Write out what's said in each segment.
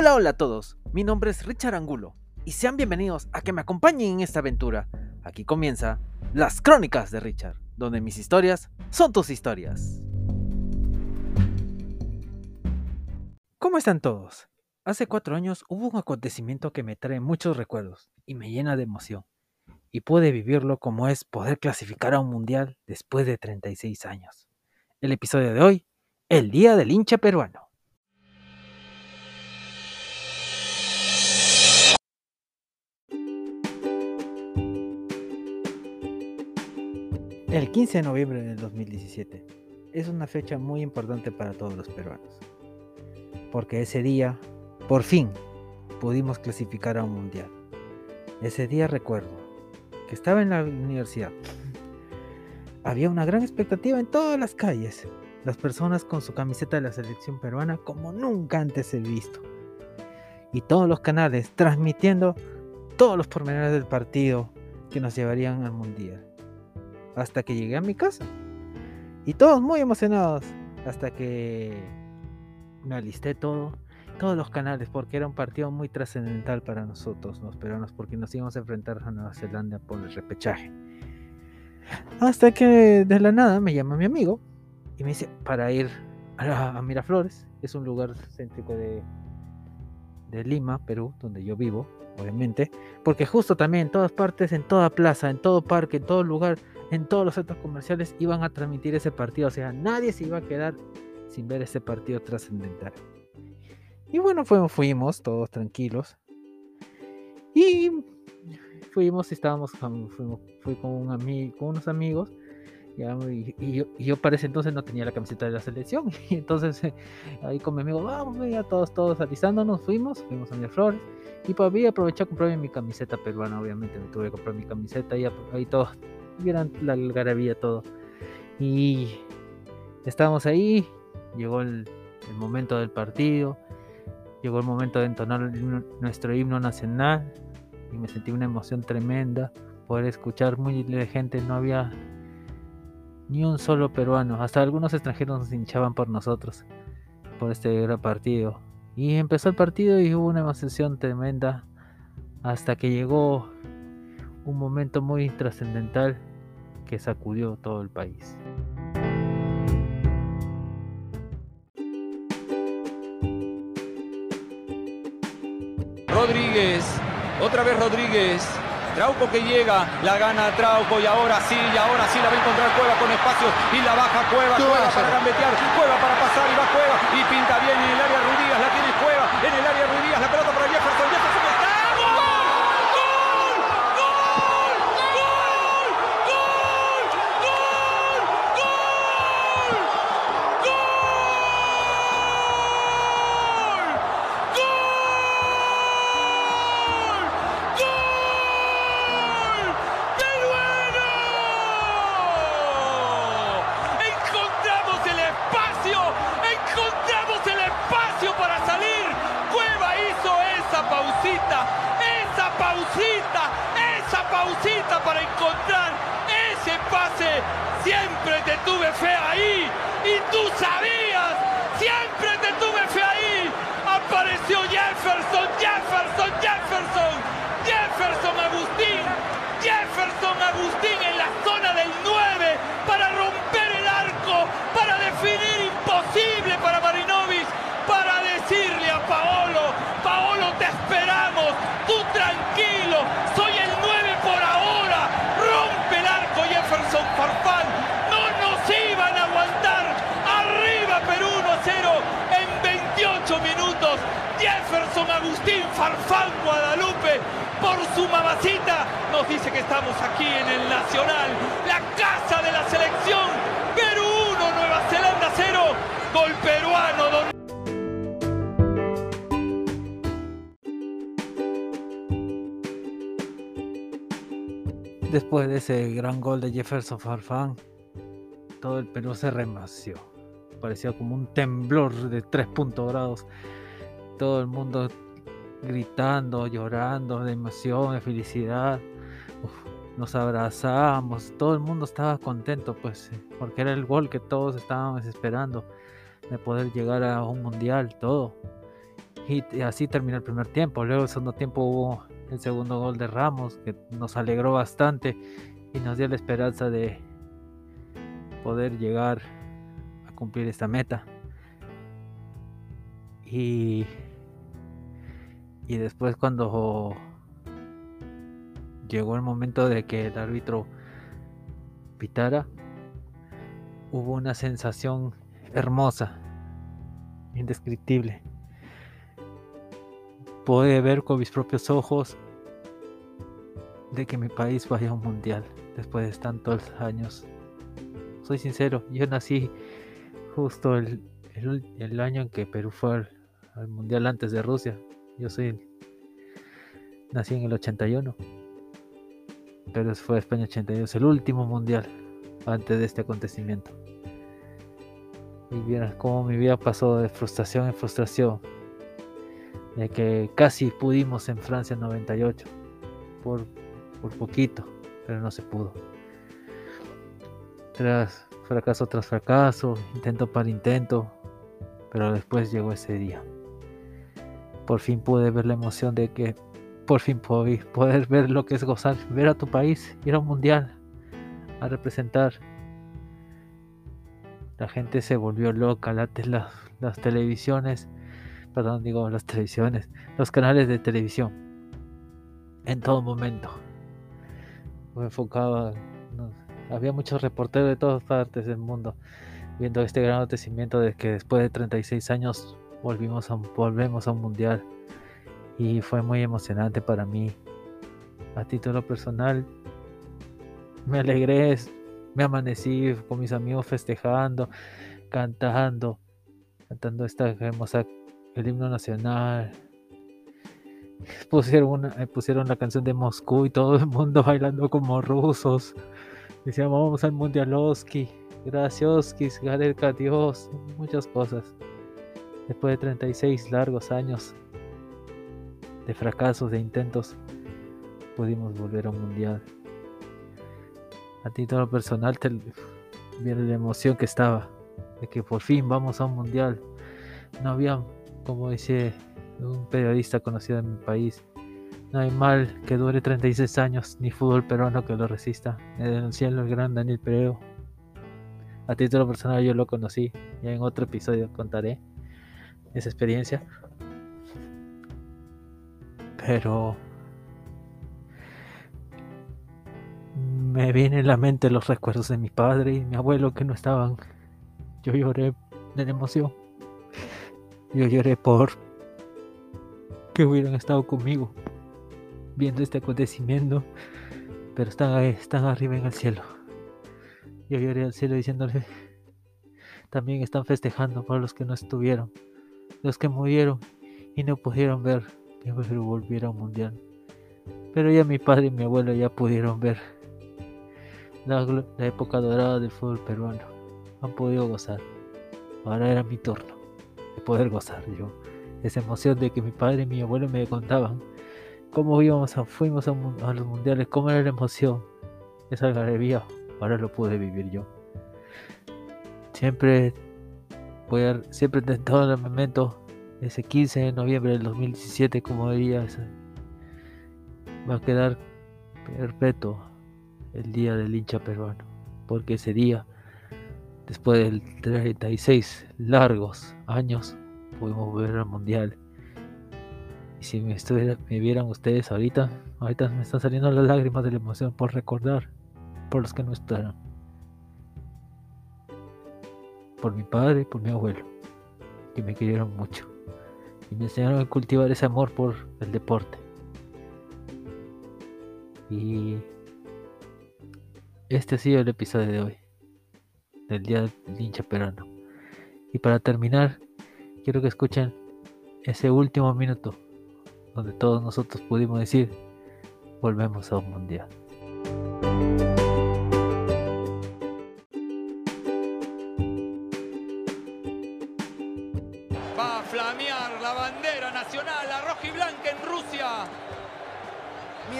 Hola, hola a todos. Mi nombre es Richard Angulo y sean bienvenidos a que me acompañen en esta aventura. Aquí comienza Las Crónicas de Richard, donde mis historias son tus historias. ¿Cómo están todos? Hace cuatro años hubo un acontecimiento que me trae muchos recuerdos y me llena de emoción. Y pude vivirlo como es poder clasificar a un mundial después de 36 años. El episodio de hoy, el Día del hincha peruano. El 15 de noviembre del 2017 es una fecha muy importante para todos los peruanos, porque ese día, por fin, pudimos clasificar a un mundial. Ese día recuerdo que estaba en la universidad. Había una gran expectativa en todas las calles, las personas con su camiseta de la selección peruana como nunca antes he visto. Y todos los canales transmitiendo todos los pormenores del partido que nos llevarían al mundial hasta que llegué a mi casa. Y todos muy emocionados hasta que me alisté todo, todos los canales, porque era un partido muy trascendental para nosotros, los peruanos, porque nos íbamos a enfrentar a Nueva Zelanda por el repechaje. Hasta que de la nada me llama mi amigo y me dice para ir a, Miraflores, es un lugar céntrico de, de Lima, Perú, donde yo vivo, obviamente, porque justo también en todas partes, en toda plaza, en todo parque, en todo lugar, en todos los centros comerciales iban a transmitir ese partido. O sea, nadie se iba a quedar sin ver ese partido trascendental. Y bueno, fuimos, fuimos todos tranquilos. Y fuimos estábamos, fui con, un amigo, con unos amigos. Y, yo, para ese entonces no tenía la camiseta de la selección. Y entonces ahí con mi amigo, vamos, todos, todos alisándonos, fuimos, fuimos a Miraflores. Y para mí aproveché a comprarme mi camiseta peruana, obviamente me tuve que comprar mi camiseta y ahí todos vieran la algarabía todo. Y estábamos ahí, llegó el, momento del partido, llegó el momento de entonar nuestro himno nacional y me sentí una emoción tremenda poder escuchar muy de gente, no había ni un solo peruano, hasta algunos extranjeros nos hinchaban por nosotros, por este gran partido. Y empezó el partido y hubo una emoción tremenda hasta que llegó un momento muy trascendental que sacudió todo el país. Rodríguez, otra vez Rodríguez. Trauco que llega, la gana Trauco y ahora sí, y ahora sí la va a encontrar Cueva con espacio y la baja Cueva, Cueva para gambetear, Cueva para pasar y va Cueva y pinta bien en el área Ruidías, la tiene Cueva en el área Agustín en la zona del 9 para romper el arco, para definir imposible para Marinovic, para decirle a Paolo, Paolo te esperamos, tú tranquilo, soy el Jefferson Farfán no nos iban a aguantar. Arriba Perú 1 a 0 en 28 minutos. Jefferson Agustín Farfán Guadalupe por su mamacita nos dice que estamos aquí en el Nacional, la casa de la selección. Perú 1, Nueva Zelanda 0. Gol peruano. Después de ese gran gol de Jefferson Farfán, todo el Perú se remació. Parecía como un temblor de 3 grados. Todo el mundo gritando, llorando de emoción, de felicidad. nos abrazamos, todo el mundo estaba contento, pues, porque era el gol que todos estábamos esperando de poder llegar a un mundial, todo. Y así terminó el primer tiempo. Luego el segundo tiempo hubo el segundo gol de Ramos que nos alegró bastante y nos dio la esperanza de poder llegar a cumplir esta meta. Y, y después cuando llegó el momento de que el árbitro pitara, hubo una sensación hermosa, indescriptible. Pude ver con mis propios ojos de que mi país vaya a un mundial después de tantos años. Soy sincero, yo nací justo el, año en que Perú fue al, mundial antes de Rusia. Yo soy nací en el 81. Pero fue España 82, el último mundial antes de este acontecimiento. Y vieras cómo mi vida pasó de frustración en frustración. De que casi pudimos en Francia 98. Por, por poquito, pero no se pudo. Tras fracaso tras fracaso, intento para intento, pero después llegó ese día. Por fin pude ver la emoción de que por fin poder ver lo que es gozar, ver a tu país, ir a un mundial, a representar. La gente se volvió loca, las, las televisiones, perdón, digo las televisiones, los canales de televisión, en todo momento. Me enfocaba, había muchos reporteros de todas partes del mundo viendo este gran acontecimiento de que después de 36 años volvimos a, volvemos a un mundial y fue muy emocionante para mí. A título personal, me alegré, me amanecí con mis amigos festejando, cantando, cantando esta hermosa, el himno nacional. Pusieron, una, eh, pusieron la canción de Moscú y todo el mundo bailando como rusos. Decíamos, vamos al Mundialoski, gracias, Gadelka, Dios, muchas cosas. Después de 36 largos años de fracasos, de intentos, pudimos volver a un mundial. A título personal, te viene la emoción que estaba de que por fin vamos a un mundial. No había, como dice un periodista conocido en mi país, no hay mal que dure 36 años, ni fútbol peruano que lo resista. Me cielo el gran Daniel Pereo. A título personal yo lo conocí, ya en otro episodio contaré esa experiencia. Pero me vienen en la mente los recuerdos de mi padre y mi abuelo que no estaban. Yo lloré de emoción. Yo lloré por que hubieran estado conmigo viendo este acontecimiento, pero están, están arriba en el cielo. Yo lloré al cielo diciéndole, también están festejando por los que no estuvieron, los que murieron y no pudieron ver que volviera a un mundial. Pero ya mi padre y mi abuelo ya pudieron ver la, la época dorada del fútbol peruano. Han podido gozar. Ahora era mi turno de poder gozar yo. Esa emoción de que mi padre y mi abuelo me contaban cómo íbamos a, fuimos a, los mundiales, cómo era la emoción, esa algarabía. Ahora lo pude vivir yo. Siempre a, siempre en todo el momento ese 15 de noviembre del 2017, como diría, va a quedar perpetuo el día del hincha peruano, porque ese día, después de 36 largos años, pudimos ver al mundial. Y si me, estuviera, me vieran ustedes ahorita, ahorita me están saliendo las lágrimas de la emoción por recordar, por los que no están, por mi padre y por mi abuelo, que me querieron mucho y me enseñaron a cultivar ese amor por el deporte. Y este ha sido el episodio de hoy, del Día del Hincha Peruano. Y para terminar, quiero que escuchen ese último minuto donde todos nosotros pudimos decir, volvemos a un mundial.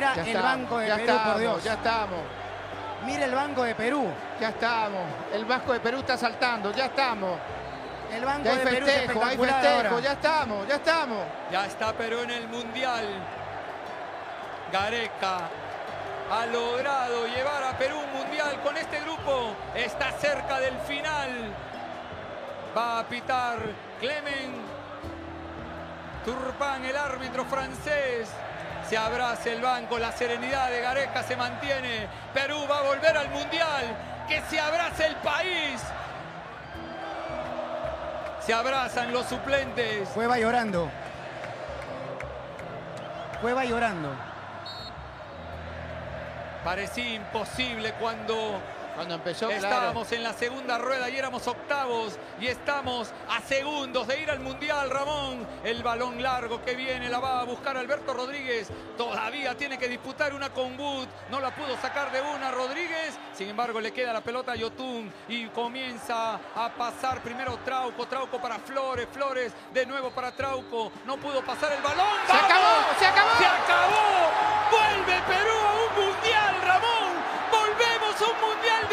El banco de Perú, por Dios. Ya estamos. Mira el banco de Perú. Ya estamos. El banco de Perú está saltando, ya estamos. El banco Ya hay de Perú es festejo, hay espectacular festejo, ahora. ya estamos, ya estamos. Ya está Perú en el Mundial. Gareca ha logrado llevar a Perú un Mundial con este grupo. Está cerca del final. Va a pitar Clemen Turpán, el árbitro francés. Se abraza el banco, la serenidad de Gareca se mantiene. Perú va a volver al Mundial. Que se abrace el país. Se abrazan los suplentes. Cueva llorando. Cueva llorando. Parecía imposible cuando Cuando empezó, claro. estábamos en la segunda rueda y éramos octavos y estamos a segundos de ir al Mundial, Ramón. El balón largo que viene la va a buscar Alberto Rodríguez. Todavía tiene que disputar una con Wood. No la pudo sacar de una Rodríguez. Sin embargo, le queda la pelota a Yotun y comienza a pasar primero Trauco. Trauco para Flores. Flores de nuevo para Trauco. No pudo pasar el balón. ¡Se acabó! ¡Se acabó! ¡Se acabó! ¡Vuelve Perú a un mundial,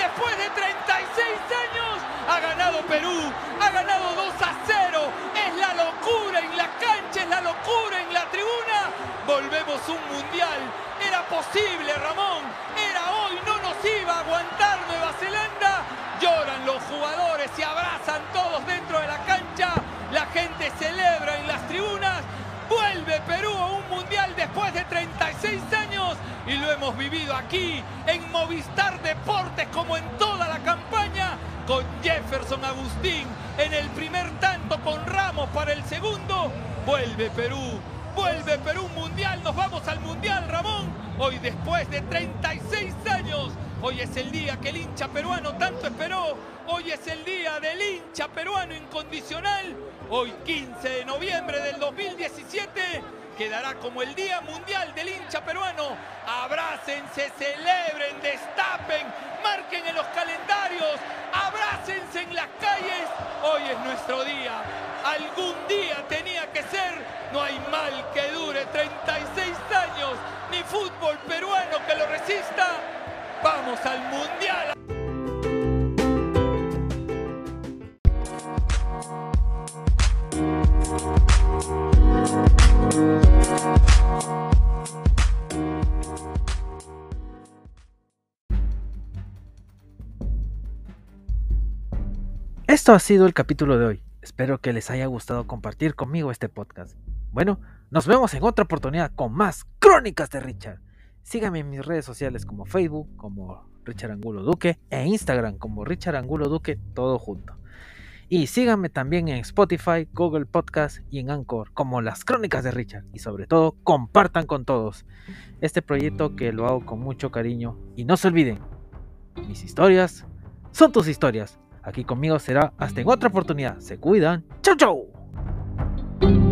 después de 36 años! Ha ganado Perú, ha ganado 2 a 0. Es la locura en la cancha, es la locura en la tribuna. Volvemos un mundial. Era posible, Ramón. Era hoy, no nos iba a aguantar Nueva Zelanda. Lloran los jugadores, se abrazan todos dentro de la cancha. La gente celebra en las tribunas. Vuelve Perú a un mundial después de 36 años y lo hemos vivido aquí Movistar Deportes como en toda la campaña con Jefferson Agustín en el primer tanto con Ramos para el segundo. Vuelve Perú, vuelve Perú mundial, nos vamos al mundial Ramón. Hoy después de 36 años, hoy es el día que el hincha peruano tanto esperó. Hoy es el día del hincha peruano incondicional. Hoy 15 de noviembre del 2017 quedará como el Día Mundial del hincha peruano. Abrácense, celebren, destapen, marquen en los calendarios, abrácense en las calles. Hoy es nuestro día. Algún día tenía que ser. No hay mal que dure 36 años, ni fútbol peruano que lo resista. Vamos al Mundial. Esto ha sido el capítulo de hoy. Espero que les haya gustado compartir conmigo este podcast. Bueno, nos vemos en otra oportunidad con más Crónicas de Richard. Síganme en mis redes sociales como Facebook, como Richard Angulo Duque, e Instagram como Richard Angulo Duque, todo junto. Y síganme también en Spotify, Google Podcast y en Anchor como Las Crónicas de Richard. Y sobre todo, compartan con todos este proyecto que lo hago con mucho cariño. Y no se olviden, mis historias son tus historias. Aquí conmigo será hasta en otra oportunidad. Se cuidan. Chau, chau.